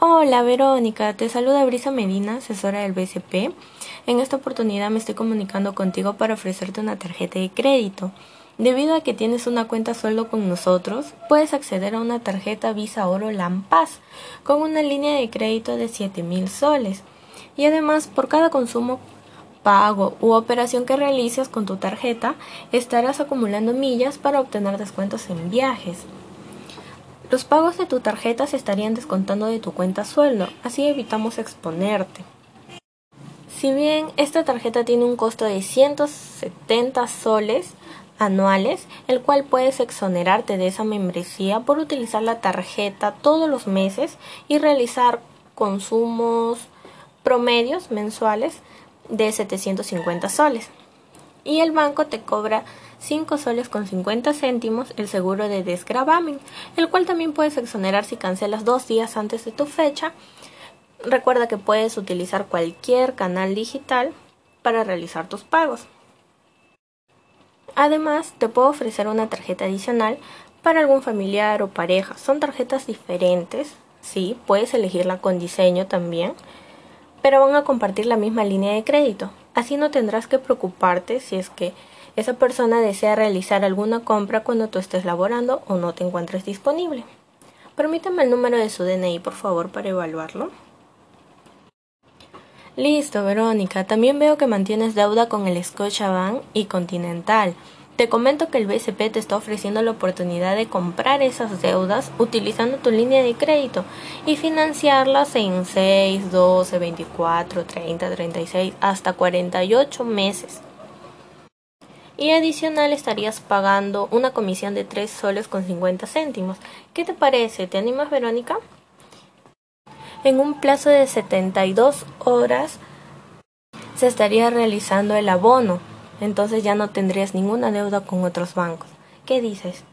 Hola Verónica, te saluda Brisa Medina, asesora del BCP. En esta oportunidad me estoy comunicando contigo para ofrecerte una tarjeta de crédito. Debido a que tienes una cuenta sueldo con nosotros, puedes acceder a una tarjeta Visa Oro Lampaz con una línea de crédito de 7000 soles. Y además, por cada consumo pago u operación que realices con tu tarjeta, estarás acumulando millas para obtener descuentos en viajes. Los pagos de tu tarjeta se estarían descontando de tu cuenta sueldo, así evitamos exponerte. Si bien esta tarjeta tiene un costo de 170 soles anuales, el cual puedes exonerarte de esa membresía por utilizar la tarjeta todos los meses y realizar consumos promedios mensuales de 750 soles. Y el banco te cobra 5 soles con 50 céntimos el seguro de desgravamen, el cual también puedes exonerar si cancelas dos días antes de tu fecha. Recuerda que puedes utilizar cualquier canal digital para realizar tus pagos. Además, te puedo ofrecer una tarjeta adicional para algún familiar o pareja. Son tarjetas diferentes, sí, puedes elegirla con diseño también, pero van a compartir la misma línea de crédito. Así no tendrás que preocuparte si es que esa persona desea realizar alguna compra cuando tú estés laborando o no te encuentres disponible. Permítame el número de su DNI, por favor, para evaluarlo. Listo, Verónica. También veo que mantienes deuda con el Scotiabank y Continental. Te comento que el BCP te está ofreciendo la oportunidad de comprar esas deudas utilizando tu línea de crédito y financiarlas en 6, 12, 24, 30, 36, hasta 48 meses y adicional estarías pagando una comisión de 3 soles con 50 céntimos. ¿Qué te parece? ¿Te animas, Verónica? En un plazo de 72 horas se estaría realizando el abono, entonces ya no tendrías ninguna deuda con otros bancos. ¿Qué dices?